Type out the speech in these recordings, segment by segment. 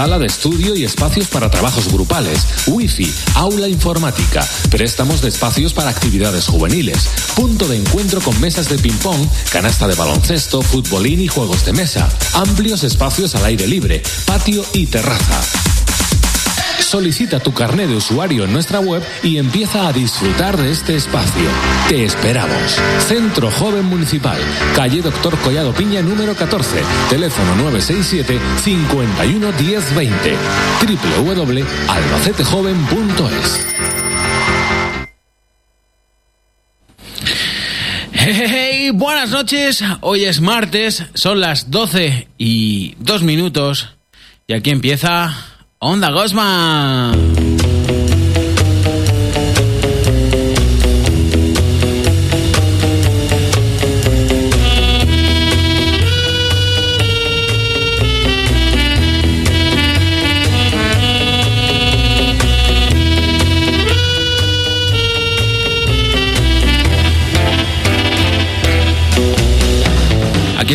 sala de estudio y espacios para trabajos grupales, wifi, aula informática, préstamos de espacios para actividades juveniles, punto de encuentro con mesas de ping-pong, canasta de baloncesto, futbolín y juegos de mesa, amplios espacios al aire libre, patio y terraza. Solicita tu carnet de usuario en nuestra web y empieza a disfrutar de este espacio. Te esperamos. Centro Joven Municipal, calle Doctor Collado Piña número 14, teléfono 967 51 1020 www.albacetejoven.es. Hey, buenas noches, hoy es martes, son las 12 y 2 minutos y aquí empieza Onda Gosma.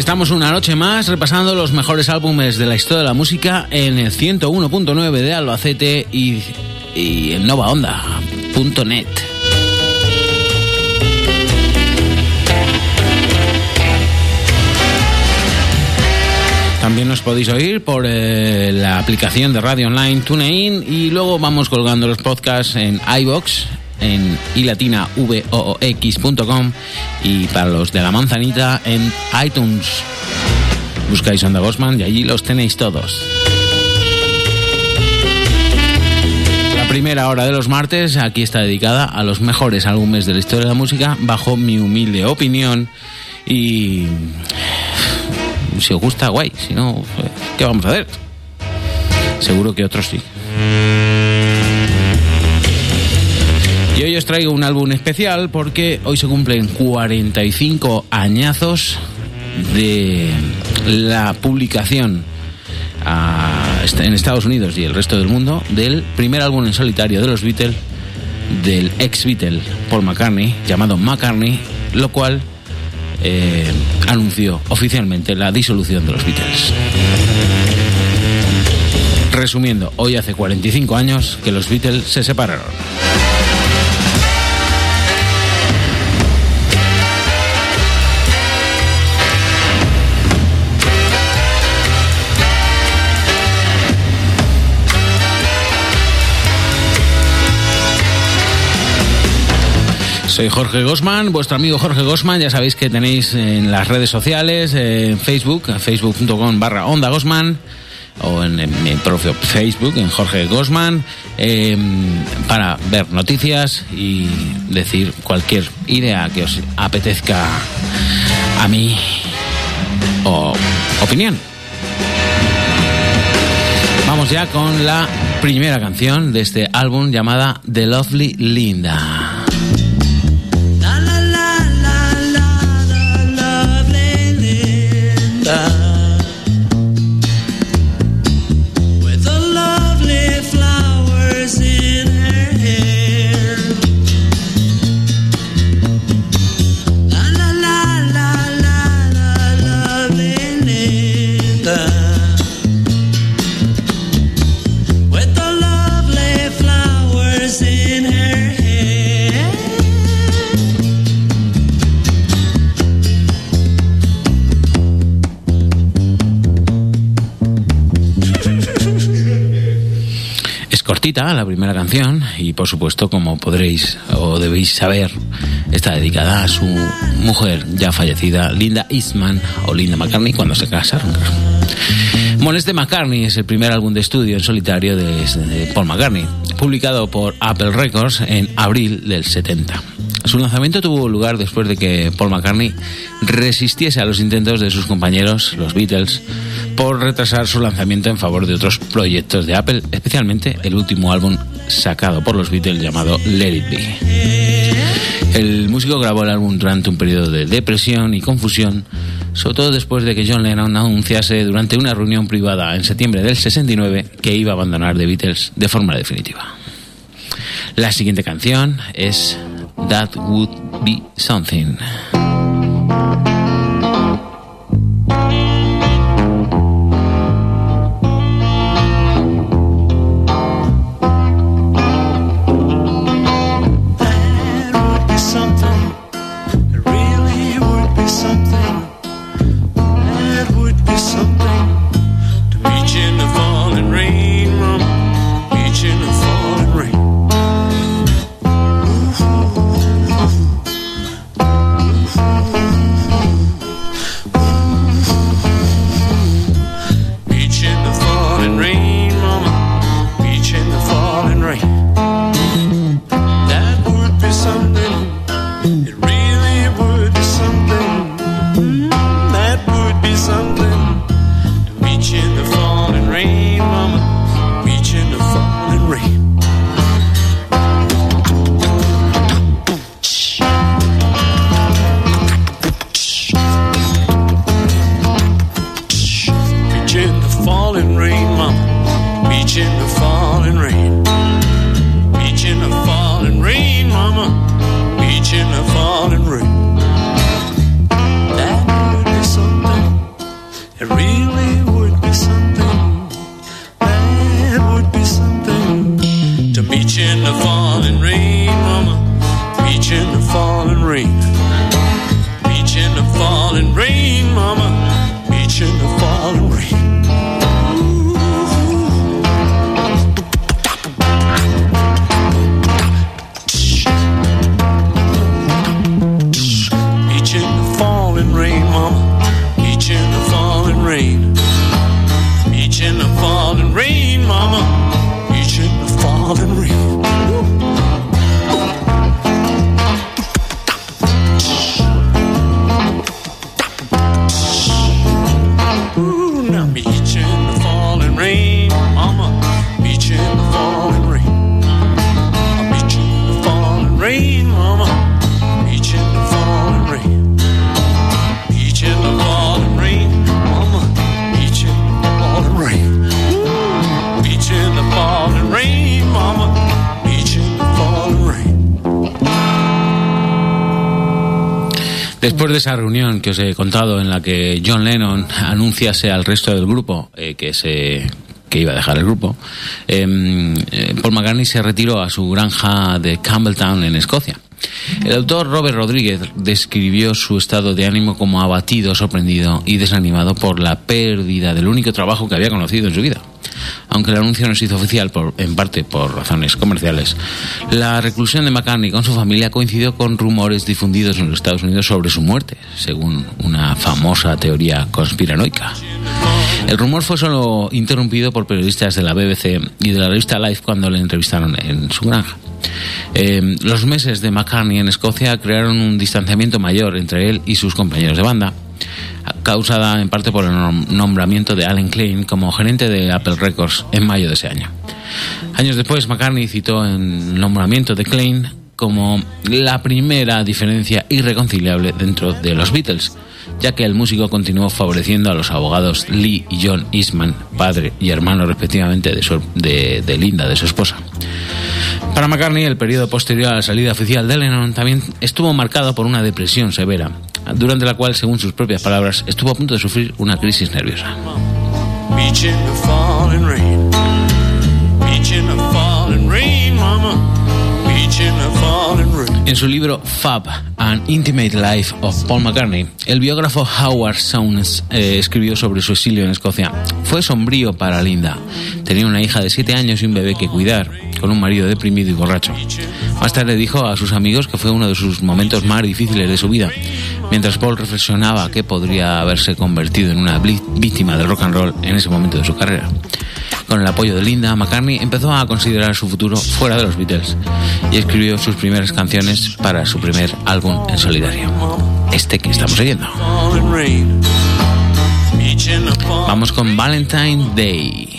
Estamos una noche más repasando los mejores álbumes de la historia de la música en el 101.9 de Albacete y, y en novaonda.net. También nos podéis oír por eh, la aplicación de radio online TuneIn y luego vamos colgando los podcasts en iBox, en ilatinavoox.com y para los de la manzanita en iTunes. Buscáis Onda Gosman y allí los tenéis todos. La primera hora de los martes aquí está dedicada a los mejores álbumes de la historia de la música bajo mi humilde opinión y si os gusta guay, si no, ¿qué vamos a hacer? Seguro que otros sí. Y hoy os traigo un álbum especial porque hoy se cumplen 45 añazos de la publicación a- en Estados Unidos y el resto del mundo del primer álbum en solitario de los Beatles, del ex Beatle Paul McCartney, llamado McCartney, lo cual eh, anunció oficialmente la disolución de los Beatles. Resumiendo, hoy hace 45 años que los Beatles se separaron. Soy Jorge Gosman, vuestro amigo Jorge Gosman. Ya sabéis que tenéis en las redes sociales, eh, en Facebook, facebook.com barra Onda Gosman, o en, mi propio Facebook, en Jorge Gosman, eh, para ver noticias y decir cualquier idea que os apetezca a mí o opinión. Vamos ya con la primera canción de este álbum llamada The Lovely Linda. With cortita la primera canción y por supuesto como podréis o debéis saber está dedicada a su mujer ya fallecida Linda Eastman o Linda McCartney cuando se casaron. Molest de McCartney es el primer álbum de estudio en solitario de, de Paul McCartney, publicado por Apple Records en abril del 70. Su lanzamiento tuvo lugar después de que Paul McCartney resistiese a los intentos de sus compañeros, los Beatles, por retrasar su lanzamiento en favor de otros proyectos de Apple, especialmente el último álbum sacado por los Beatles llamado Let It Be. El músico grabó el álbum durante un periodo de depresión y confusión, sobre todo después de que John Lennon anunciase durante una reunión privada en septiembre del 69 que iba a abandonar The Beatles de forma definitiva. La siguiente canción es That Would Be Something. Después de esa reunión que os he contado en la que John Lennon anunciase al resto del grupo eh, que se que iba a dejar el grupo, eh, eh, Paul McCartney se retiró a su granja de Campbelltown en Escocia. El autor Robert Rodríguez describió su estado de ánimo como abatido, sorprendido y desanimado por la pérdida del único trabajo que había conocido en su vida. Aunque el anuncio no se hizo oficial, en parte por razones comerciales, la reclusión de McCartney con su familia coincidió con rumores difundidos en los Estados Unidos sobre su muerte, según una famosa teoría conspiranoica. El rumor fue solo interrumpido por periodistas de la BBC y de la revista Life cuando le entrevistaron en su granja. Eh, los meses de McCartney en Escocia crearon un distanciamiento mayor entre él y sus compañeros de banda, causada en parte por el nom- nombramiento de Alan Klein como gerente de Apple Records en mayo de ese año. Años después, McCartney citó el nombramiento de Klein como la primera diferencia irreconciliable dentro de los Beatles, ya que el músico continuó favoreciendo a los abogados Lee y John Eastman, padre y hermano respectivamente de- de Linda, de su esposa. Para McCartney, el periodo posterior a la salida oficial de Lennon también estuvo marcado por una depresión severa, durante la cual, según sus propias palabras, estuvo a punto de sufrir una crisis nerviosa. En su libro Fab, An Intimate Life of Paul McCartney, el biógrafo Howard Sounds eh, escribió sobre su exilio en Escocia. Fue sombrío para Linda. Tenía una hija de 7 años y un bebé que cuidar, con un marido deprimido y borracho. Más tarde dijo a sus amigos que fue uno de sus momentos más difíciles de su vida, mientras Paul reflexionaba que podría haberse convertido en una víctima del rock and roll en ese momento de su carrera. Con el apoyo de Linda, McCartney empezó a considerar su futuro fuera de los Beatles y escribió sus primeras canciones para su primer álbum en solitario, este que estamos oyendo. Vamos con Valentine Day.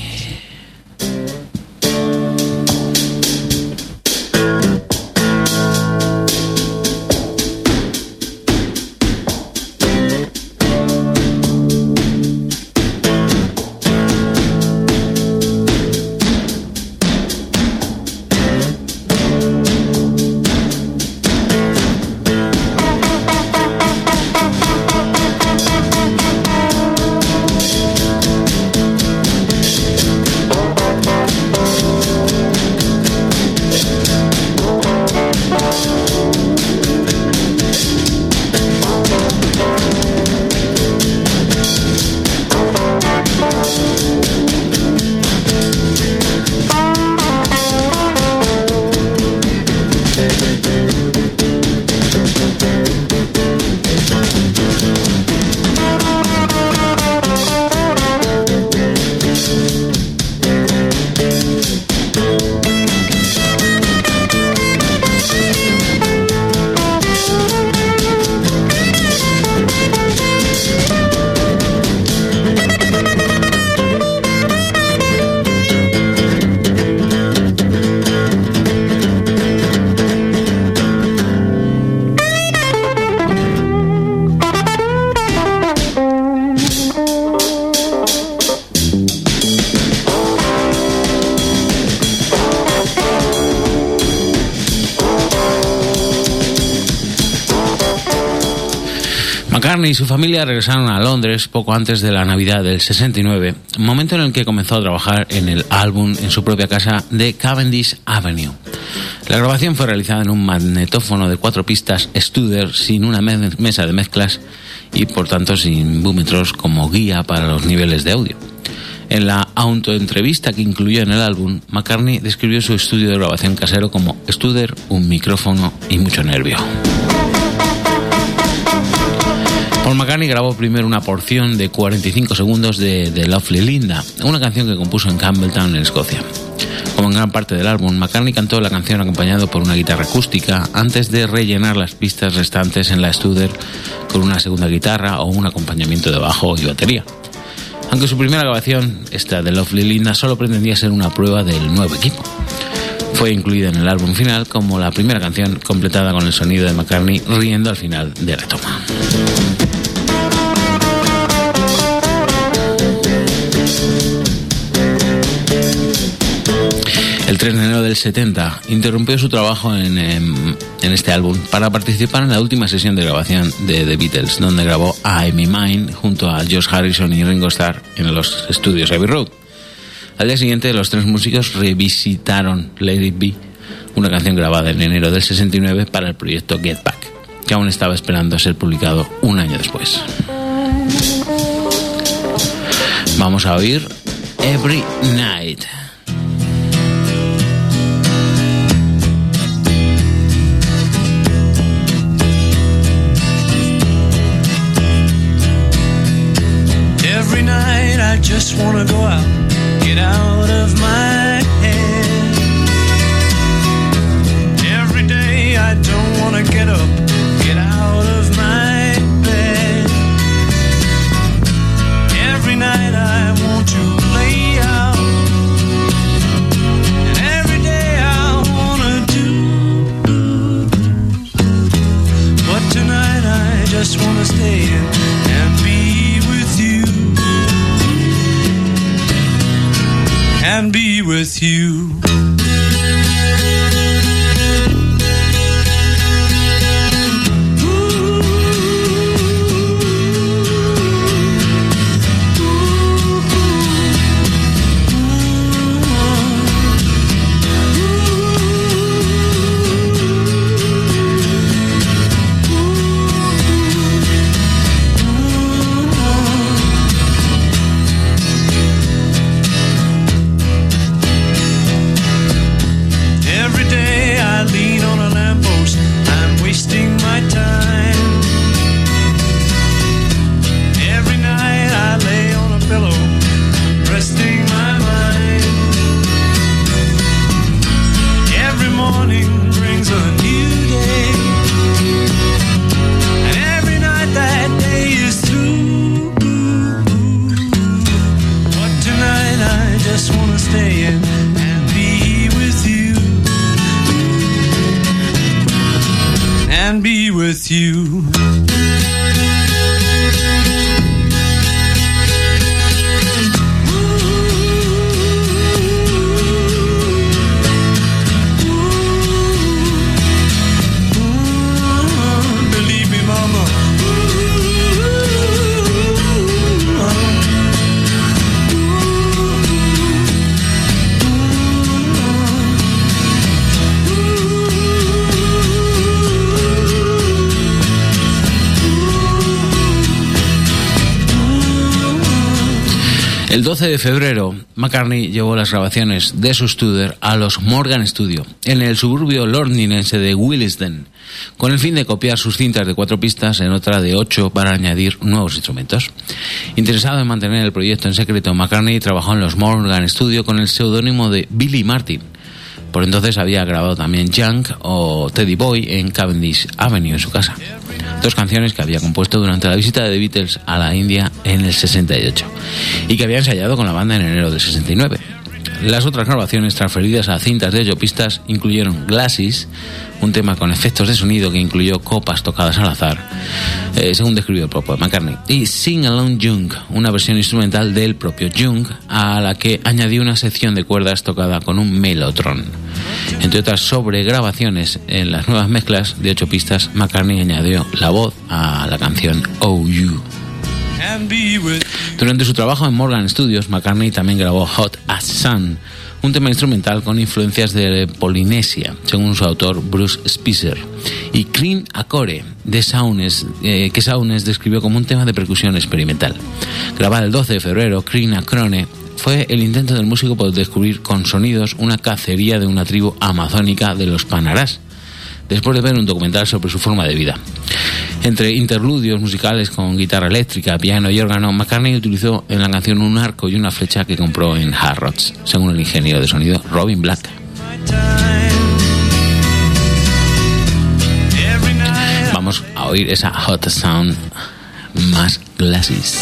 Y su familia regresaron a Londres poco antes de la Navidad del 69, momento en el que comenzó a trabajar en el álbum en su propia casa de Cavendish Avenue. La grabación fue realizada en un magnetófono de cuatro pistas Studer sin una mesa de mezclas y por tanto sin búmetros como guía para los niveles de audio. En la autoentrevista que incluyó en el álbum, McCartney describió su estudio de grabación casero como Studer, un micrófono y mucho nervio. Paul McCartney grabó primero una porción de 45 segundos de The Lovely Linda, una canción que compuso en Campbelltown, en Escocia. Como en gran parte del álbum, McCartney cantó la canción acompañado por una guitarra acústica antes de rellenar las pistas restantes en la Studer con una segunda guitarra o un acompañamiento de bajo y batería. Aunque su primera grabación, esta de Lovely Linda, solo pretendía ser una prueba del nuevo equipo. Fue incluida en el álbum final como la primera canción completada con el sonido de McCartney riendo al final de la toma. El 3 de enero del 70 interrumpió su trabajo en, em, en, este álbum para participar en la última sesión de grabación de The Beatles, donde grabó I'm in Mine junto a Josh Harrison y Ringo Starr en los estudios Abbey Road. Al día siguiente, los tres músicos revisitaron Lady Be, una canción grabada en enero del 69 para el proyecto Get Back, que aún estaba esperando ser publicado un año después. Vamos a oír Every Night. Every night I just wanna go out, get out you. El 12 de febrero, McCartney llevó las grabaciones de su Studer a los Morgan Studio, en el suburbio londinense de Willesden, con el fin de copiar sus cintas de cuatro pistas en otra de ocho para añadir nuevos instrumentos. Interesado en mantener el proyecto en secreto, McCartney trabajó en los Morgan Studio con el seudónimo de Billy Martin. Por entonces había grabado también Junk o Teddy Boy en Cavendish Avenue en su casa. Dos canciones que había compuesto durante la visita de The Beatles a la India en el 68 y que había ensayado con la banda en enero del 69. Las otras grabaciones transferidas a cintas de ocho pistas incluyeron Glasses, un tema con efectos de sonido que incluyó copas tocadas al azar, eh, según describió el propio McCartney, y Sing Along Jung, una versión instrumental del propio Jung, a la que añadió una sección de cuerdas tocada con un melotron. Entre otras sobregrabaciones en las nuevas mezclas de ocho pistas, McCartney añadió la voz a la canción Oh You. Durante su trabajo en Morgan Studios, McCartney también grabó Hot as Sun, un tema instrumental con influencias de Polinesia, según su autor Bruce Spicer, y Clean Acore, de Saunes, eh, que Saunes describió como un tema de percusión experimental. Grabado el 12 de febrero, Clean Acrone fue el intento del músico por descubrir con sonidos una cacería de una tribu amazónica de los Panarás, después de ver un documental sobre su forma de vida. Entre interludios musicales con guitarra eléctrica, piano y órgano, McCartney utilizó en la canción un arco y una flecha que compró en Harrods, según el ingeniero de sonido Robin Black. Vamos a oír esa hot sound más glasses.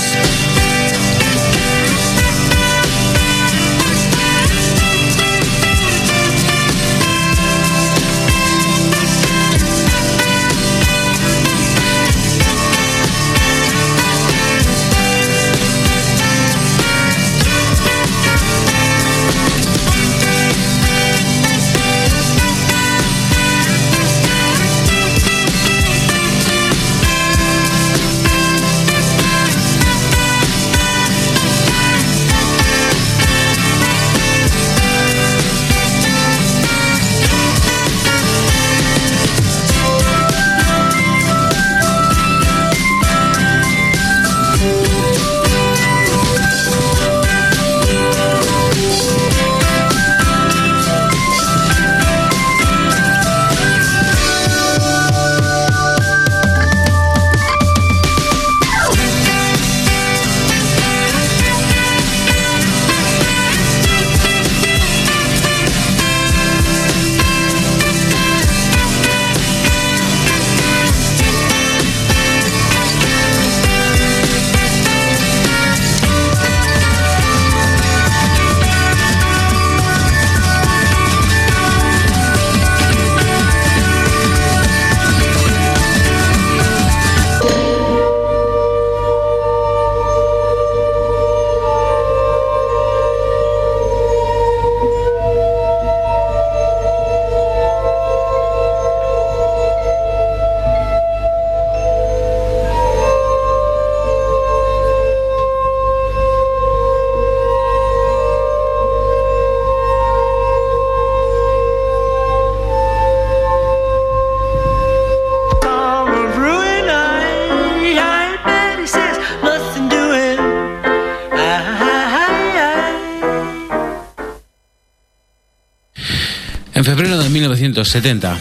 1970,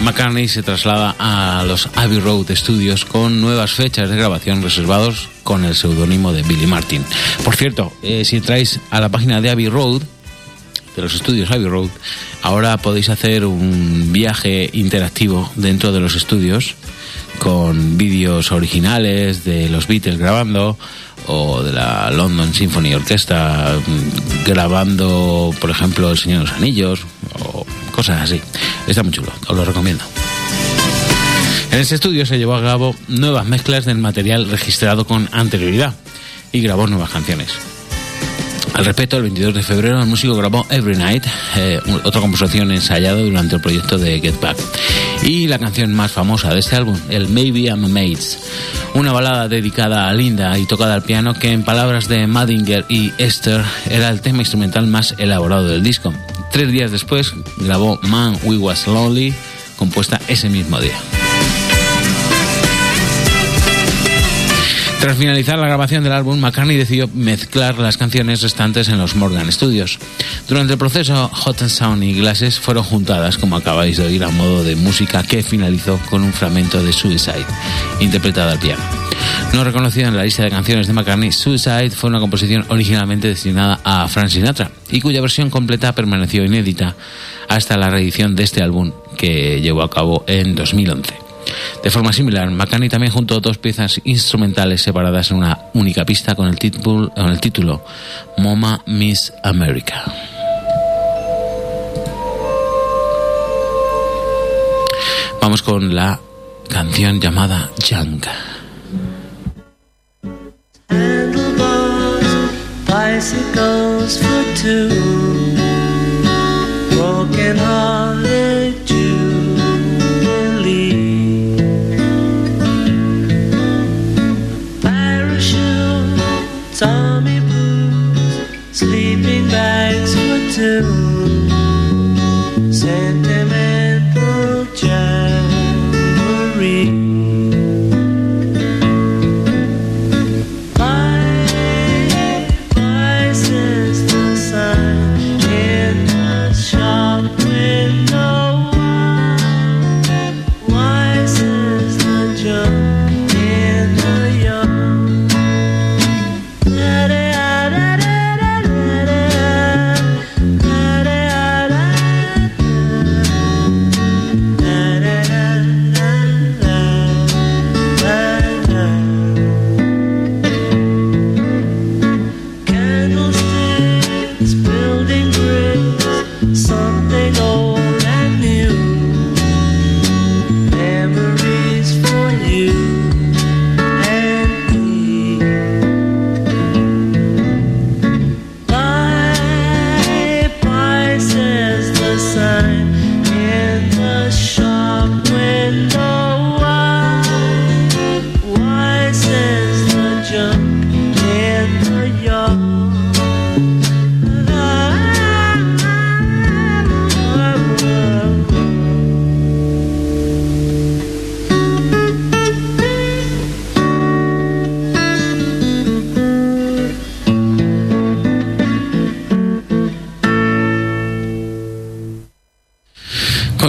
McCartney se traslada a los Abbey Road Studios con nuevas fechas de grabación reservados con el seudónimo de Billy Martin. Por cierto, eh, si entráis a la página de Abbey Road, de los estudios Abbey Road, ahora podéis hacer un viaje interactivo dentro de los estudios con vídeos originales de los Beatles grabando o de la London Symphony Orchestra mm, grabando, por ejemplo, El Señor de los Anillos o cosas así. Está muy chulo, os lo recomiendo. En ese estudio se llevó a cabo nuevas mezclas del material registrado con anterioridad y grabó nuevas canciones. Al respecto, el 22 de febrero el músico grabó Every Night, eh, otra composición ensayada durante el proyecto de Get Back. Y la canción más famosa de este álbum, el Maybe I'm Mates, una balada dedicada a Linda y tocada al piano que en palabras de Madinger y Esther era el tema instrumental más elaborado del disco. Tres días después grabó Man We Was Lonely, compuesta ese mismo día. Tras finalizar la grabación del álbum, McCartney decidió mezclar las canciones restantes en los Morgan Studios. Durante el proceso, Hot and Sound y Glasses fueron juntadas, como acabáis de oír, a modo de música que finalizó con un fragmento de Suicide, interpretada al piano. No reconocida en la lista de canciones de McCartney, Suicide fue una composición originalmente destinada a Frank Sinatra y cuya versión completa permaneció inédita hasta la reedición de este álbum que llevó a cabo en 2011. De forma similar, McCartney también juntó dos piezas instrumentales separadas en una única pista con el título, con el título Mama Miss America. Vamos con la canción llamada hearts.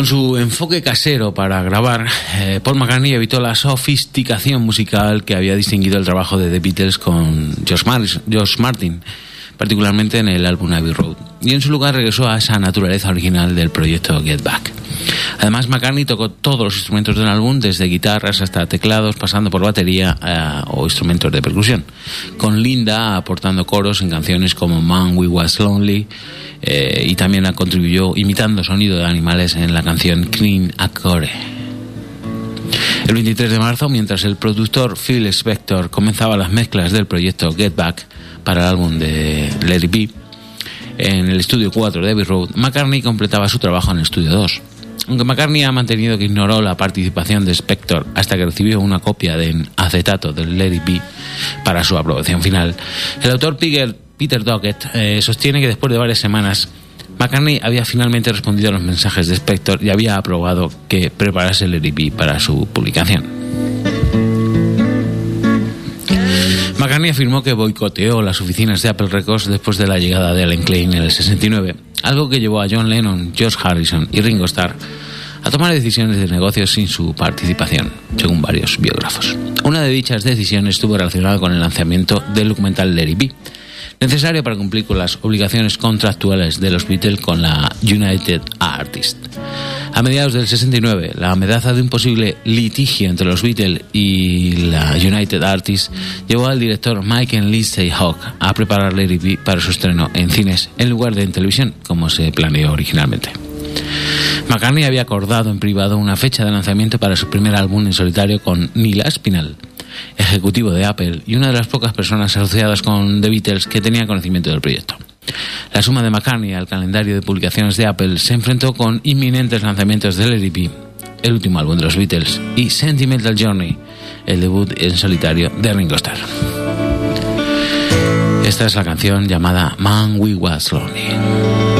Su enfoque casero para grabar, eh, Paul McCartney evitó la sofisticación musical que había distinguido el trabajo de The Beatles con George, George Martin, particularmente en el álbum Abbey Road, y en su lugar regresó a esa naturaleza original del proyecto Get Back. Además, McCartney tocó todos los instrumentos del álbum, desde guitarras hasta teclados, pasando por batería eh, o instrumentos de percusión, con Linda aportando coros en canciones como Man We Was Lonely, eh, y también contribuyó imitando sonido de animales en la canción Clean Accore. El 23 de marzo, mientras el productor Phil Spector comenzaba las mezclas del proyecto Get Back para el álbum de It Be, en el estudio 4 de Abbey Road, McCartney completaba su trabajo en el estudio 2. Aunque McCartney ha mantenido que ignoró la participación de Spector hasta que recibió una copia de acetato del Let It para su aprobación final, el autor Peter, Peter Dockett eh, sostiene que después de varias semanas McCartney había finalmente respondido a los mensajes de Spector y había aprobado que preparase el Be para su publicación. McCartney afirmó que boicoteó las oficinas de Apple Records después de la llegada de Alan Klein en el 69, algo que llevó a John Lennon, George Harrison y Ringo Starr a tomar decisiones de negocios sin su participación, según varios biógrafos. Una de dichas decisiones estuvo relacionada con el lanzamiento del documental Larry B, necesario para cumplir con las obligaciones contractuales de los Beatles con la United Artists. A mediados del 69, la amenaza de un posible litigio entre los Beatles y la United Artists llevó al director Michael Lindsay Hawk a preparar Larry B para su estreno en cines en lugar de en televisión, como se planeó originalmente. McCartney había acordado en privado una fecha de lanzamiento para su primer álbum en solitario con Neil Aspinall, ejecutivo de Apple y una de las pocas personas asociadas con The Beatles que tenía conocimiento del proyecto. La suma de McCartney al calendario de publicaciones de Apple se enfrentó con inminentes lanzamientos del LDP, el último álbum de los Beatles, y Sentimental Journey, el debut en solitario de Ringo Starr. Esta es la canción llamada Man We Was Lonely.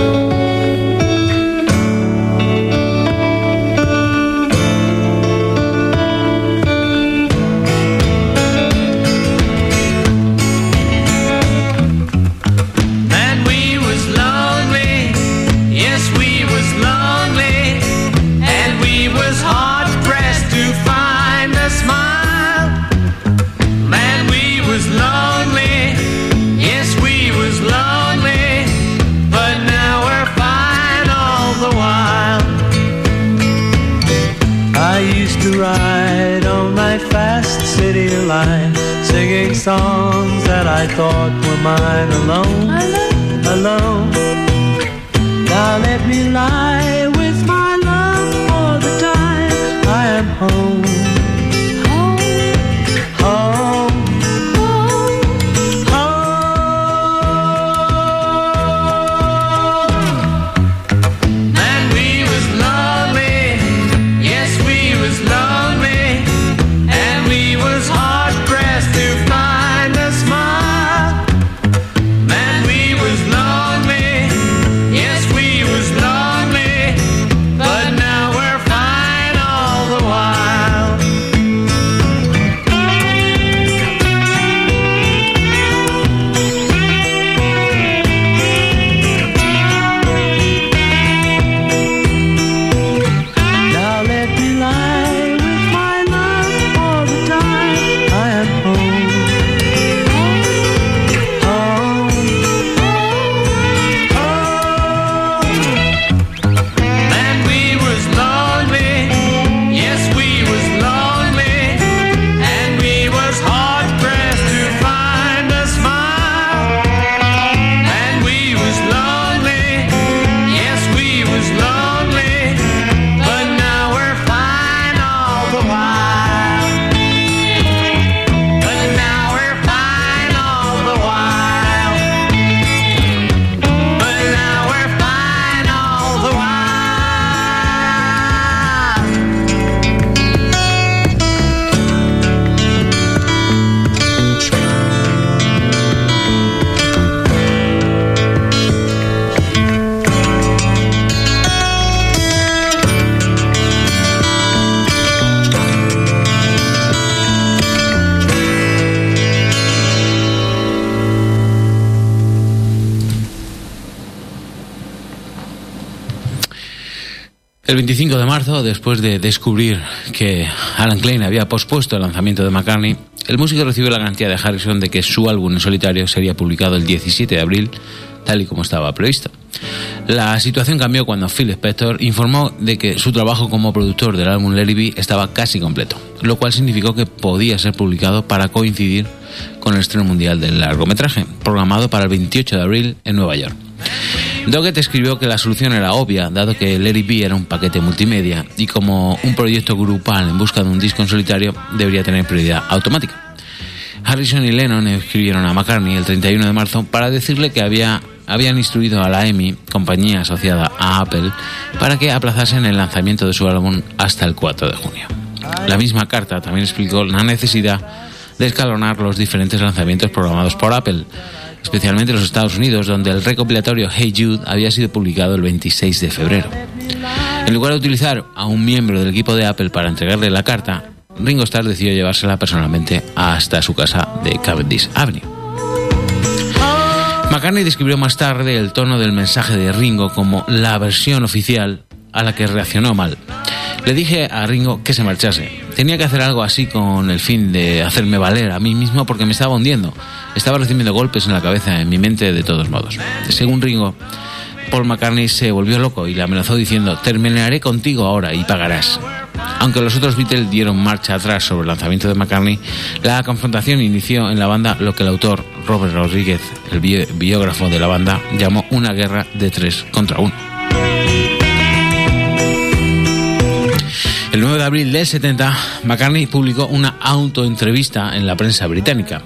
I thought were mine alone, alone. Now let me lie 25 de marzo, después de descubrir que Alan Klein había pospuesto el lanzamiento de McCartney, el músico recibió la garantía de Harrison de que su álbum en solitario sería publicado el 17 de abril, tal y como estaba previsto. La situación cambió cuando Phil Spector informó de que su trabajo como productor del álbum Larry estaba casi completo, lo cual significó que podía ser publicado para coincidir con el estreno mundial del largometraje, programado para el 28 de abril en Nueva York. Doggett escribió que la solución era obvia, dado que Larry B era un paquete multimedia y como un proyecto grupal en busca de un disco en solitario debería tener prioridad automática. Harrison y Lennon escribieron a McCartney el 31 de marzo para decirle que había, habían instruido a la EMI, compañía asociada a Apple, para que aplazasen el lanzamiento de su álbum hasta el 4 de junio. La misma carta también explicó la necesidad de escalonar los diferentes lanzamientos programados por Apple, especialmente en los Estados Unidos, donde el recopilatorio Hey Jude había sido publicado el 26 de febrero. En lugar de utilizar a un miembro del equipo de Apple para entregarle la carta, Ringo Starr decidió llevársela personalmente hasta su casa de Cavendish Avenue. McCartney describió más tarde el tono del mensaje de Ringo como la versión oficial a la que reaccionó mal. Le dije a Ringo que se marchase. Tenía que hacer algo así con el fin de hacerme valer a mí mismo porque me estaba hundiendo. Estaba recibiendo golpes en la cabeza, en mi mente de todos modos. Según Ringo, Paul McCartney se volvió loco y le amenazó diciendo, terminaré contigo ahora y pagarás. Aunque los otros Beatles dieron marcha atrás sobre el lanzamiento de McCartney, la confrontación inició en la banda lo que el autor Robert Rodríguez, el biógrafo de la banda, llamó una guerra de tres contra uno. El 9 de abril del 70, McCartney publicó una autoentrevista en la prensa británica,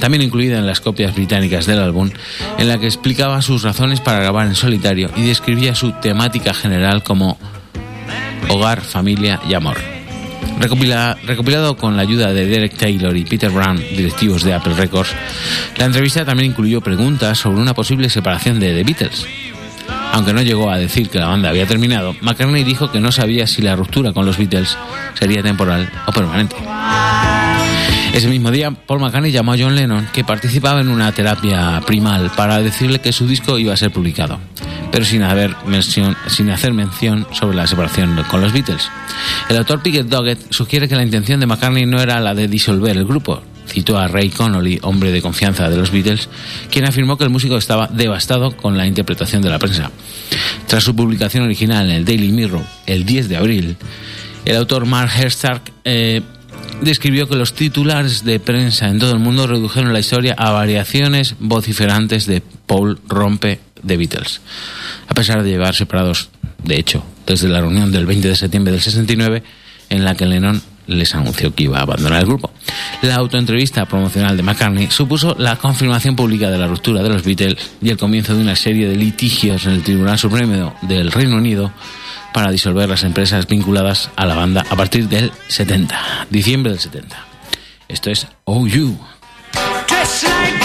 también incluida en las copias británicas del álbum, en la que explicaba sus razones para grabar en solitario y describía su temática general como hogar, familia y amor. recopilado con la ayuda de Derek Taylor y Peter Brown, directivos de Apple Records, la entrevista también incluyó preguntas sobre una posible separación de The Beatles. Aunque no llegó a decir que la banda había terminado, McCartney dijo que no sabía si la ruptura con los Beatles sería temporal o permanente. Ese mismo día, Paul McCartney llamó a John Lennon, que participaba en una terapia primal, para decirle que su disco iba a ser publicado, pero sin, hacer mención sobre la separación con los Beatles. El autor Pickett Doggett sugiere que la intención de McCartney no era la de disolver el grupo, citó a Ray Connolly, hombre de confianza de los Beatles, quien afirmó que el músico estaba devastado con la interpretación de la prensa. Tras su publicación original en el Daily Mirror el 10 de abril, el autor Mark Herstark eh, describió que los titulares de prensa en todo el mundo redujeron la historia a variaciones vociferantes de Paul Rompe de Beatles. A pesar de llevar separados, de hecho, desde la reunión del 20 de septiembre del 69, en la que Lennon les anunció que iba a abandonar el grupo. La autoentrevista promocional de McCartney supuso la confirmación pública de la ruptura de los Beatles y el comienzo de una serie de litigios en el Tribunal Supremo del Reino Unido para disolver las empresas vinculadas a la banda a partir del 70, diciembre del 70. Esto es OU. recuerdo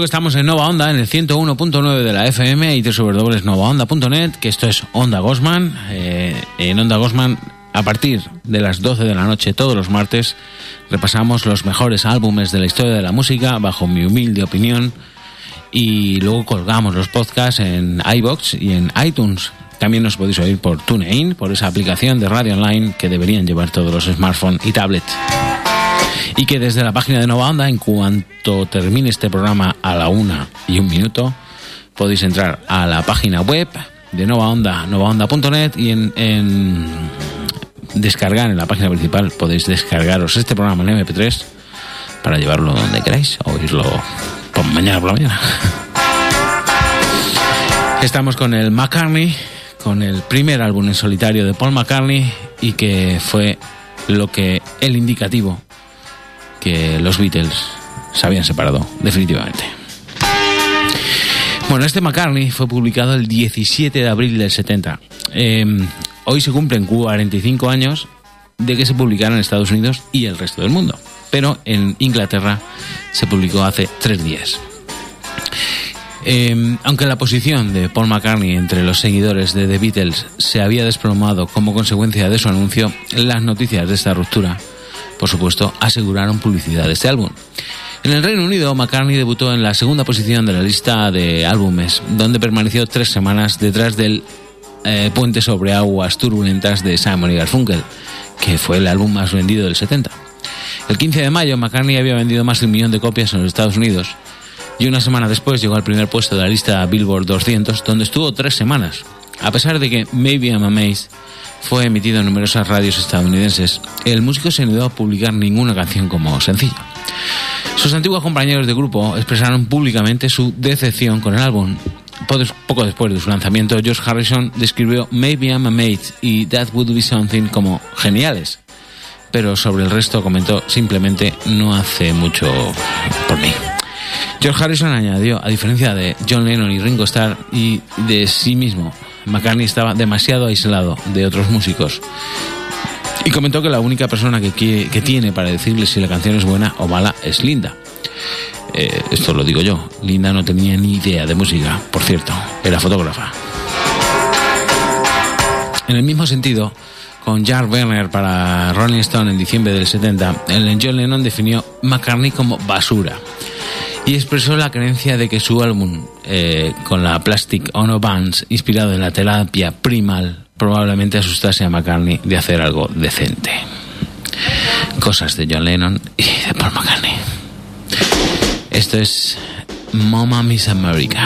que estamos en Nova Onda, en el 101.9 de la FM y www.novaonda.net, que esto es Onda Gosman. Eh, en Onda Gosman, a partir de las 12 de la noche todos los martes, repasamos los mejores álbumes de la historia de la música, bajo mi humilde opinión, y luego colgamos los podcasts en iBox y en iTunes. También nos podéis oír por TuneIn, por esa aplicación de radio online que deberían llevar todos los smartphones y tablets. Y que desde la página de Nova Onda, en cuanto termine este programa a la una y un minuto, podéis entrar a la página web de Nova Onda, novaonda.net y en, descargar en la página principal podéis descargaros este programa en MP3 para llevarlo donde queráis o oírlo por mañana por la mañana. Estamos con el McCartney, con el primer álbum en solitario de Paul McCartney y que fue lo que el indicativo que los Beatles se habían separado definitivamente. Bueno, este McCartney fue publicado el 17 de abril del 70. Eh, hoy se cumplen 45 años de que se publicara en Estados Unidos y el resto del mundo, pero en Inglaterra se publicó hace tres días. Eh, aunque la posición de Paul McCartney entre los seguidores de The Beatles se había desplomado como consecuencia de su anuncio, las noticias de esta ruptura, por supuesto, aseguraron publicidad de este álbum. En el Reino Unido, McCartney debutó en la segunda posición de la lista de álbumes, donde permaneció tres semanas detrás del eh, Puente sobre aguas turbulentas de Simon y Garfunkel, que fue el álbum más vendido del 70. El 15 de mayo, McCartney había vendido más de un millón de copias en los Estados Unidos y una semana después llegó al primer puesto de la lista Billboard 200, donde estuvo tres semanas. A pesar de que Maybe I'm Amazed fue emitido en numerosas radios estadounidenses, el músico se negó a publicar ninguna canción como sencillo. Sus antiguos compañeros de grupo expresaron públicamente su decepción con el álbum. Poco después de su lanzamiento, George Harrison describió Maybe I'm Amazed y That Would Be Something como geniales. Pero sobre el resto comentó simplemente no hace mucho por mí. George Harrison añadió, a diferencia de John Lennon y Ringo Starr y de sí mismo, McCartney estaba demasiado aislado de otros músicos. Y comentó que la única persona que, tiene para decirle si la canción es buena o mala es Linda. Eh, esto lo digo yo. Linda no tenía ni idea de música, por cierto, era fotógrafa. En el mismo sentido, con Jar Werner para Rolling Stone en diciembre del 70, el John Lennon definió McCartney como basura y expresó la creencia de que su álbum eh, con la Plastic Ono Bands, inspirado en la terapia primal, probablemente asustase a McCartney de hacer algo decente. Cosas de John Lennon y de Paul McCartney. Esto es Mama Miss America.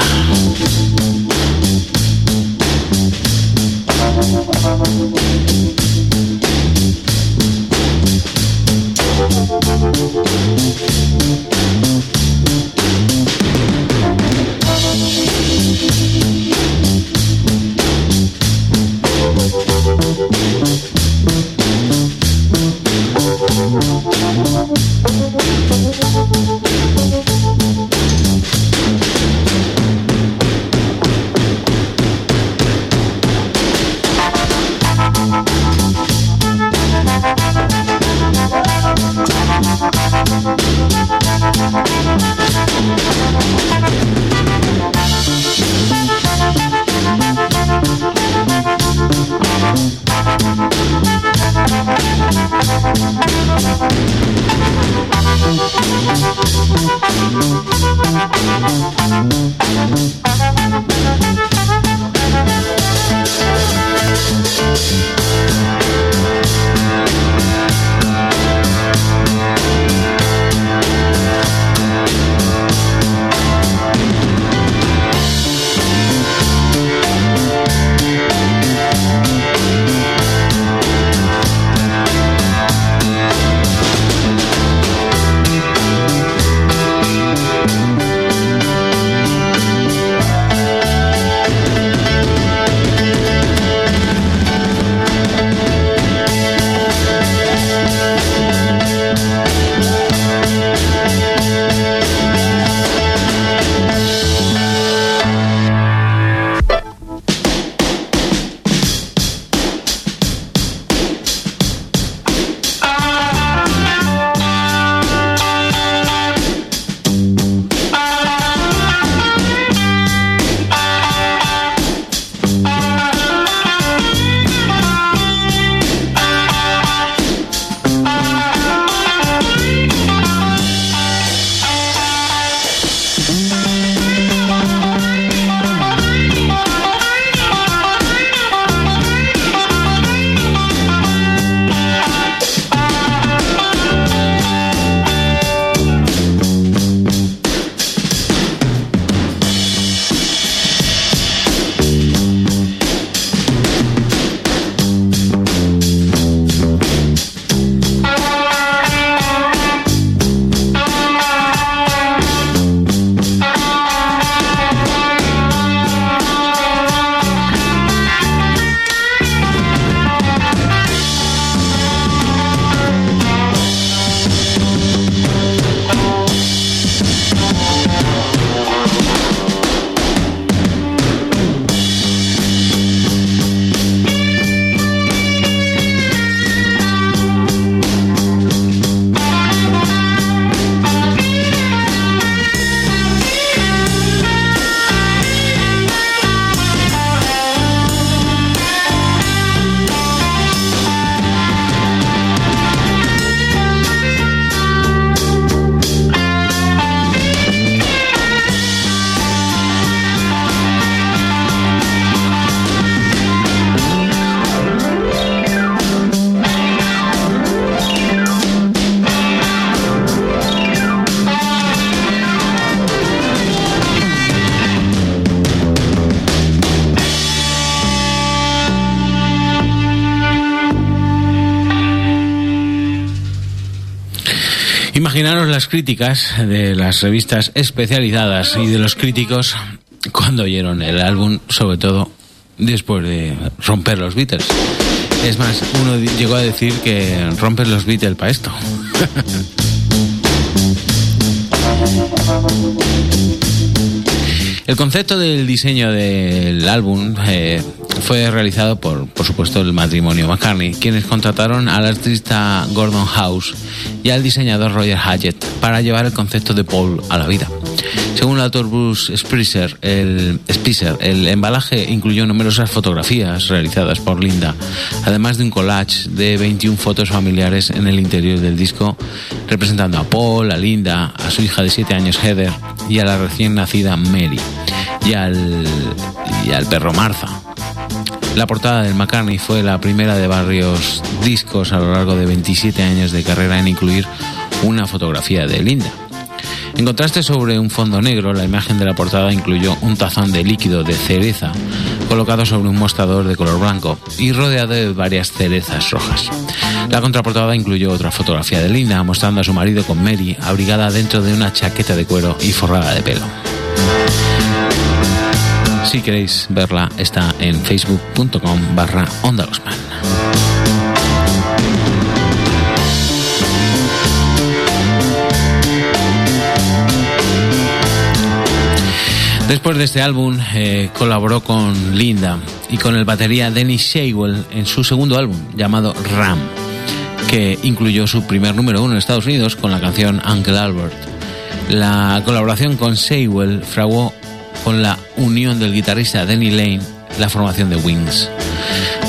Thank Thank las críticas de las revistas especializadas y de los críticos cuando oyeron el álbum, sobre todo después de romper los Beatles. Es más, uno llegó a decir que romper los Beatles para esto. El concepto del diseño del álbum eh, fue realizado por, por supuesto, el matrimonio McCartney, quienes contrataron al artista Gordon House y al diseñador Roger Hadget para llevar el concepto de Paul a la vida. Según el autor Bruce Spicer, el, Spicer, el embalaje incluyó numerosas fotografías realizadas por Linda, además de un collage de 21 fotos familiares en el interior del disco, representando a Paul, a Linda, a su hija de 7 años Heather y a la recién nacida Mary, y al, y al perro Martha. La portada del McCartney fue la primera de varios discos a lo largo de 27 años de carrera en incluir una fotografía de Linda. En contraste sobre un fondo negro, la imagen de la portada incluyó un tazón de líquido de cereza colocado sobre un mostrador de color blanco y rodeado de varias cerezas rojas. La contraportada incluyó otra fotografía de Linda mostrando a su marido con Mary abrigada dentro de una chaqueta de cuero y forrada de pelo. Si queréis verla, está en facebook.com barra ondalosman. Después de este álbum eh, colaboró con Linda y con el batería Dennis Shawell en su segundo álbum llamado Ram, que incluyó su primer número uno en Estados Unidos con la canción Uncle Albert. La colaboración con Shawell fraguó con la unión del guitarrista Denny Lane la formación de Wings.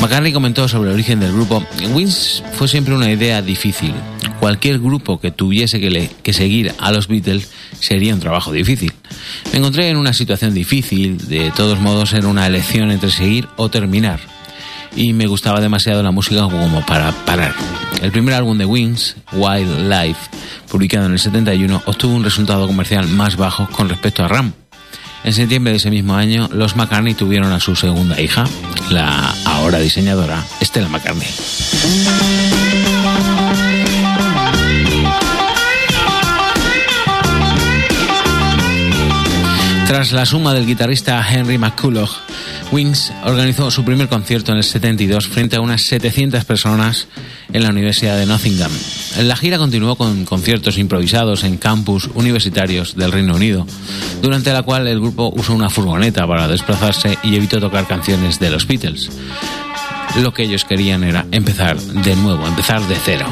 McCartney comentó sobre el origen del grupo. Wings fue siempre una idea difícil. Cualquier grupo que tuviese que, que seguir a los Beatles sería un trabajo difícil. Me encontré en una situación difícil, de todos modos era una elección entre seguir o terminar. Y me gustaba demasiado la música como para parar. El primer álbum de Wings, Wild Life, publicado en el 71, obtuvo un resultado comercial más bajo con respecto a Ram. En septiembre de ese mismo año, los McCartney tuvieron a su segunda hija, la ahora diseñadora Stella McCartney. Tras la suma del guitarrista Henry McCulloch, Wings organizó su primer concierto en el 72 frente a unas 700 personas en la Universidad de Nottingham. La gira continuó con conciertos improvisados en campus universitarios del Reino Unido, durante la cual el grupo usó una furgoneta para desplazarse y evitó tocar canciones de los Beatles. Lo que ellos querían era empezar de nuevo, empezar de cero.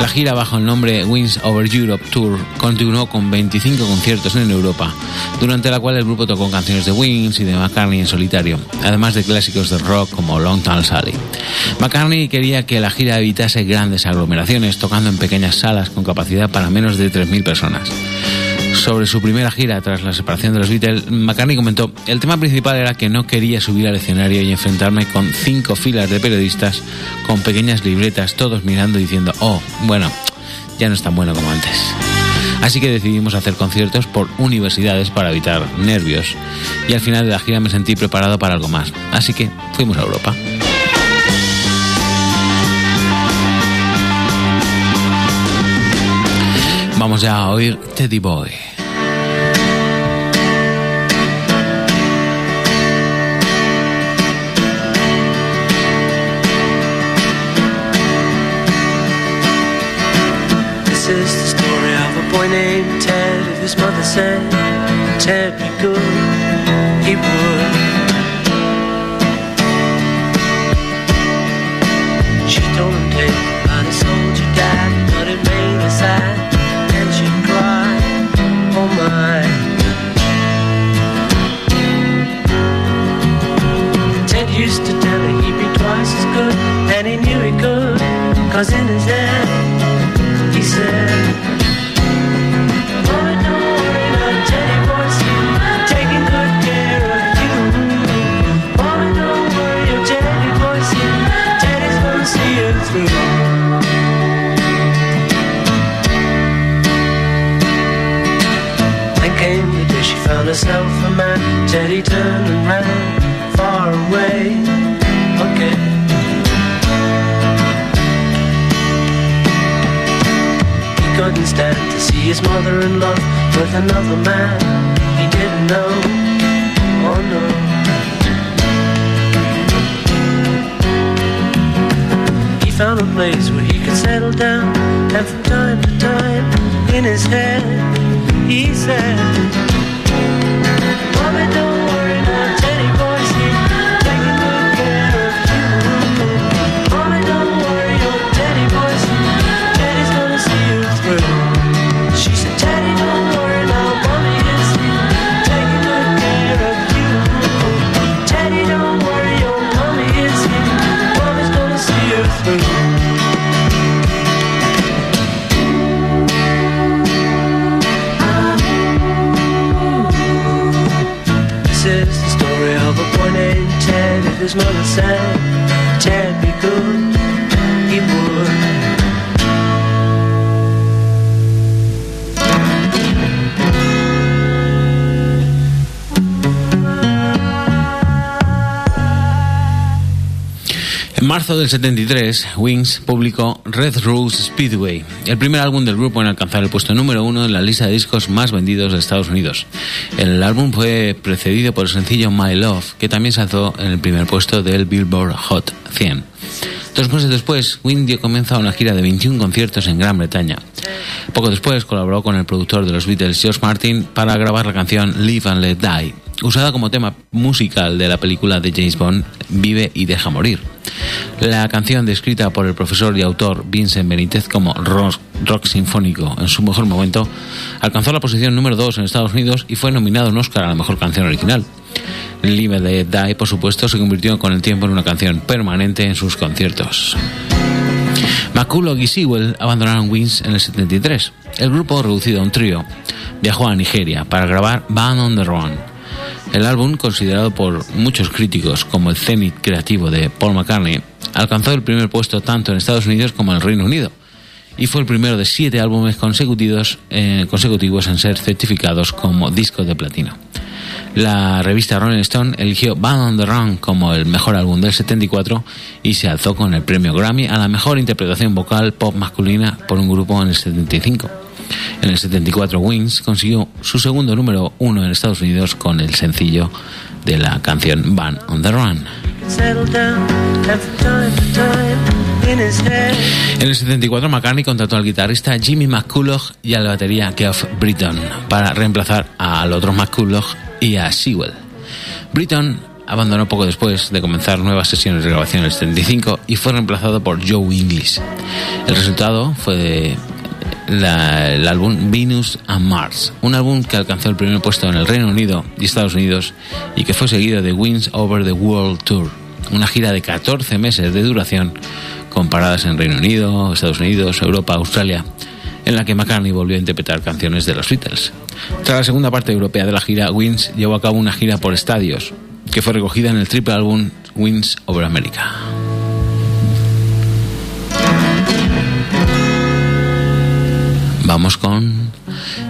La gira bajo el nombre Wings Over Europe Tour continuó con 25 conciertos en Europa, durante la cual el grupo tocó canciones de Wings y de McCartney en solitario, además de clásicos de rock como Long Tall Sally. McCartney quería que la gira evitase grandes aglomeraciones, tocando en pequeñas salas con capacidad para menos de 3.000 personas. Sobre su primera gira tras la separación de los Beatles, McCartney comentó, el tema principal era que no quería subir al escenario y enfrentarme con cinco filas de periodistas con pequeñas libretas, todos mirando y diciendo, oh, bueno, ya no es tan bueno como antes. Así que decidimos hacer conciertos por universidades para evitar nervios. Y al final de la gira me sentí preparado para algo más. Así que fuimos a Europa. Vamos ya a oír Teddy Boy. This is the story of a boy named Ted. If his mother said Ted be good, he would. Cause in his head del 73, Wings publicó Red Rules Speedway, el primer álbum del grupo en alcanzar el puesto número uno en la lista de discos más vendidos de Estados Unidos. El álbum fue precedido por el sencillo My Love, que también se en el primer puesto del Billboard Hot 100. Dos meses después, Wings dio comienzo a una gira de 21 conciertos en Gran Bretaña. Poco después colaboró con el productor de los Beatles, George Martin, para grabar la canción Live and Let Die, usada como tema musical de la película de James Bond Vive y Deja Morir. La canción, descrita por el profesor y autor Vincent Benítez como rock, rock sinfónico en su mejor momento, alcanzó la posición número 2 en Estados Unidos y fue nominado un Oscar a la mejor canción original. Live de Die, por supuesto, se convirtió con el tiempo en una canción permanente en sus conciertos. McCulloch y Sewell abandonaron Wings en el 73. El grupo, reducido a un trío, viajó a Nigeria para grabar Band on the Run. El álbum, considerado por muchos críticos como el cenit creativo de Paul McCartney, alcanzó el primer puesto tanto en Estados Unidos como en el Reino Unido y fue el primero de siete álbumes consecutivos, eh, en ser certificados como disco de platino. La revista Rolling Stone eligió Band on the Run como el mejor álbum del 74 y se alzó con el premio Grammy a la mejor interpretación vocal pop masculina por un grupo en el 75. En el 74 Wings consiguió su segundo número uno en Estados Unidos con el sencillo de la canción Band on the Run. En el 74 McCartney contrató al guitarrista Jimmy McCulloch y al batería Geoff Britton para reemplazar al otro McCulloch y a Sewell. Britton abandonó poco después de comenzar nuevas sesiones de grabación en el 75 y fue reemplazado por Joe Inglis. El resultado fue de el álbum Venus and Mars, un álbum que alcanzó el primer puesto en el Reino Unido y Estados Unidos y que fue seguido de Wings Over the World Tour, una gira de 14 meses de duración con paradas en Reino Unido, Estados Unidos, Europa, Australia, en la que McCartney volvió a interpretar canciones de los Beatles. Tras la segunda parte europea de la gira, Wings llevó a cabo una gira por estadios, que fue recogida en el triple álbum Wings Over America. Vamos con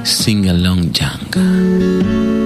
Sing Along Young.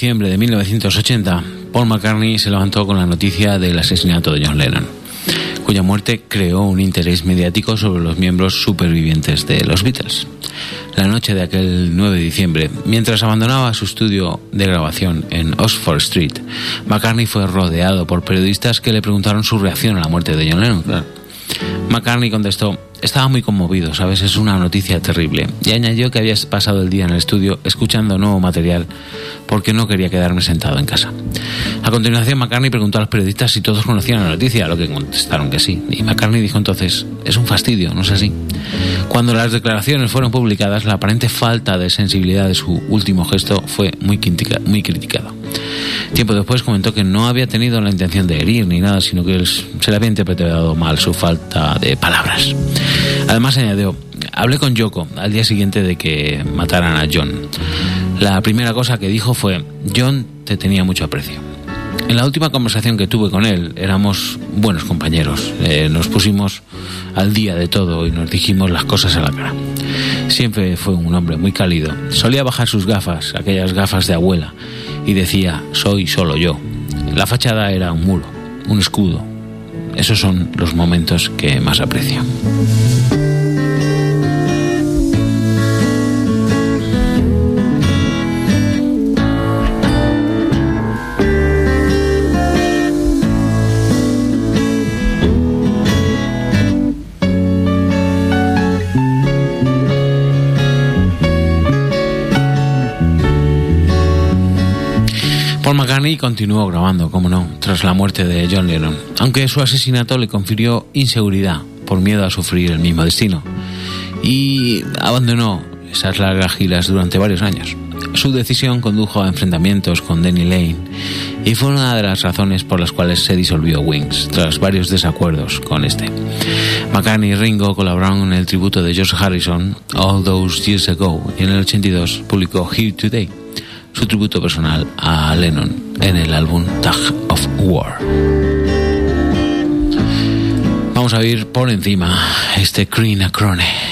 Diciembre de 1980, Paul McCartney se levantó con la noticia del asesinato de John Lennon, cuya muerte creó un interés mediático sobre los miembros supervivientes de los Beatles. La noche de aquel 9 de diciembre, mientras abandonaba su estudio de grabación en Oxford Street, McCartney fue rodeado por periodistas que le preguntaron su reacción a la muerte de John Lennon. McCartney contestó, estaba muy conmovido, sabes, es una noticia terrible. Y añadió que había pasado el día en el estudio escuchando nuevo material porque no quería quedarme sentado en casa. A continuación, McCartney preguntó a los periodistas si todos conocían la noticia, a lo que contestaron que sí. Y McCartney dijo entonces, es un fastidio, no es así. Cuando las declaraciones fueron publicadas, la aparente falta de sensibilidad de su último gesto fue muy, muy criticado. Tiempo después comentó que no había tenido la intención de herir ni nada, sino que se le había interpretado mal su falta de palabras. Además añadió, hablé con Yoko al día siguiente de que mataran a John. La primera cosa que dijo fue, John te tenía mucho aprecio. En la última conversación que tuve con él éramos buenos compañeros, eh, nos pusimos al día de todo y nos dijimos las cosas a la cara. Siempre fue un hombre muy cálido, solía bajar sus gafas, aquellas gafas de abuela, y decía, soy solo yo. La fachada era un muro, un escudo. Esos son los momentos que más aprecio. Continuó grabando, como no, tras la muerte de John Lennon, aunque su asesinato le confirió inseguridad por miedo a sufrir el mismo destino, y abandonó esas largas giras durante varios años. Su decisión condujo a enfrentamientos con Danny Lane y fue una de las razones por las cuales se disolvió Wings, tras varios desacuerdos con este. McCartney y Ringo colaboraron en el tributo de George Harrison, All Those Years Ago, y en el 82 publicó Here Today su tributo personal a Lennon en el álbum Tag of War. Vamos a ir por encima este Green Acrone.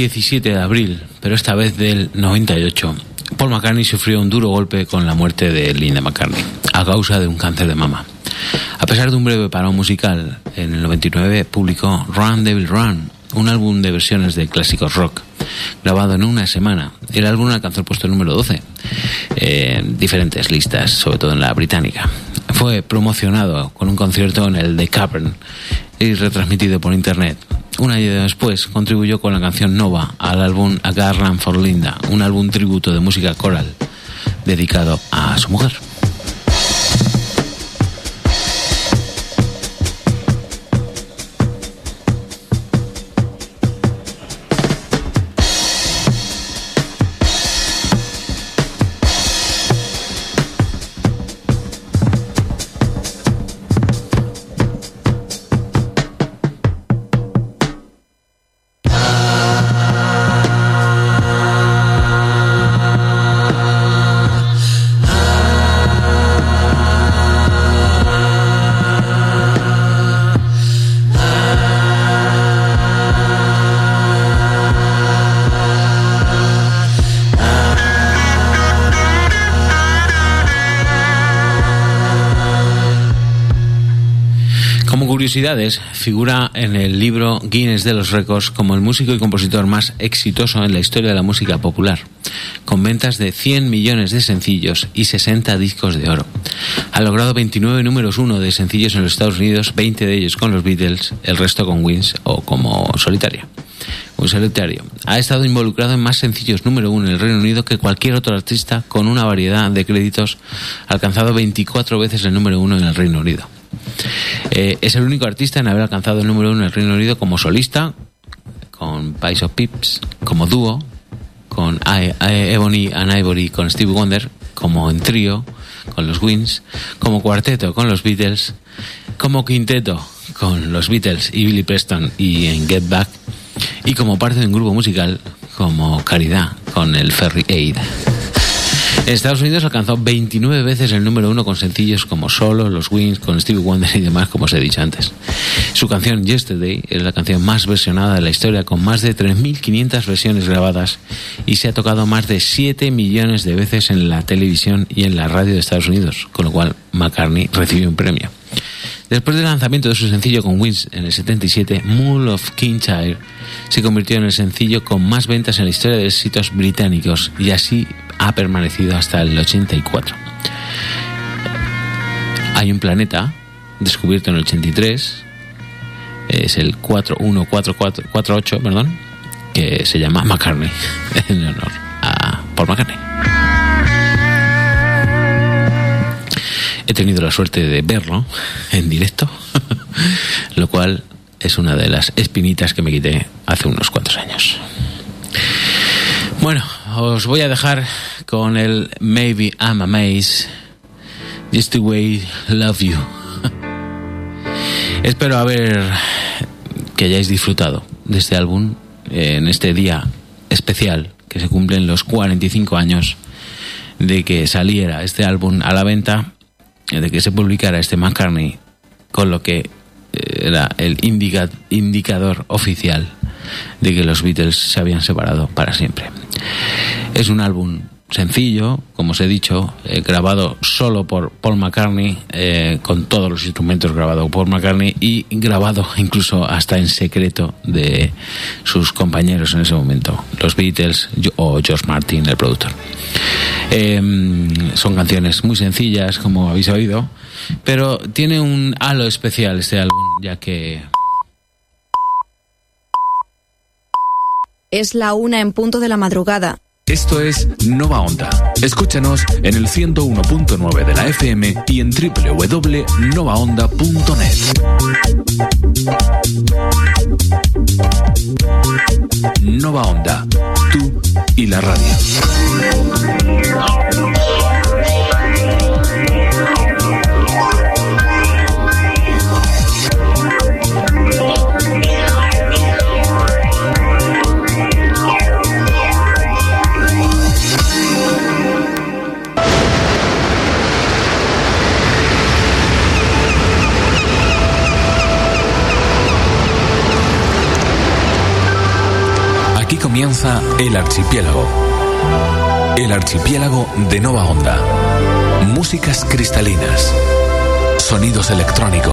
17 de abril, pero esta vez del 98, Paul McCartney sufrió un duro golpe con la muerte de Linda McCartney, a causa de un cáncer de mama. A pesar de un breve parón musical, en el 99 publicó Run Devil Run, un álbum de versiones de clásicos rock, grabado en una semana. El álbum alcanzó el puesto número 12 en diferentes listas, sobre todo en la británica. Fue promocionado con un concierto en el The Cavern y retransmitido por internet. Un año después contribuyó con la canción Nova al álbum A Garland for Linda, un álbum tributo de música coral dedicado a su mujer. Curiosidades, figura en el libro Guinness de los Récords como el músico y compositor más exitoso en la historia de la música popular, con ventas de 100 millones de sencillos y 60 discos de oro. Ha logrado 29 números uno de sencillos en los Estados Unidos, 20 de ellos con los Beatles, el resto con Wings o como solitaria. Un solitario. Ha estado involucrado en más sencillos número uno en el Reino Unido que cualquier otro artista con una variedad de créditos, alcanzado 24 veces el número uno en el Reino Unido. Eh, es el único artista en haber alcanzado el número uno en el Reino Unido como solista, con Pies of Pips, como dúo, con I- I- Ebony and Ivory con Stevie Wonder, como en trío con los Wings, como cuarteto con los Beatles, como quinteto con los Beatles y Billy Preston y en Get Back, y como parte de un grupo musical como Caridad con el Ferry Aid. Estados Unidos alcanzó 29 veces el número uno con sencillos como Solo, Los Wings, con Stevie Wonder y demás, como os he dicho antes. Su canción Yesterday es la canción más versionada de la historia, con más de 3.500 versiones grabadas y se ha tocado más de 7 millones de veces en la televisión y en la radio de Estados Unidos, con lo cual McCartney recibió un premio. Después del lanzamiento de su sencillo con Wings en el 77, Mool of Kingshire se convirtió en el sencillo con más ventas en la historia de éxitos británicos y así ha permanecido hasta el 84. Hay un planeta descubierto en el 83, es el 414448, perdón, que se llama McCartney, en honor a Paul McCartney. He tenido la suerte de verlo en directo, lo cual es una de las espinitas que me quité hace unos cuantos años. Bueno, os voy a dejar con el Maybe I'm Amazed, Just the Way Love You. Espero haber que hayáis disfrutado de este álbum en este día especial que se cumplen los 45 años de que saliera este álbum a la venta, de que se publicara este McCartney, con lo que era el indica- indicador oficial de que los Beatles se habían separado para siempre. Es un álbum sencillo, como os he dicho, eh, grabado solo por Paul McCartney, eh, con todos los instrumentos grabados por McCartney y grabado incluso hasta en secreto de sus compañeros en ese momento, los Beatles o George Martin, el productor. Eh, son canciones muy sencillas, como habéis oído, pero tiene un halo especial este álbum, ya que Es la una en punto de la madrugada. Esto es Nova Onda. Escúchanos en el 101.9 de la FM y en www.novaonda.net. Nova Onda, tú y la radio. El Archipiélago. El Archipiélago de Nova Onda. Músicas cristalinas. Sonidos electrónicos.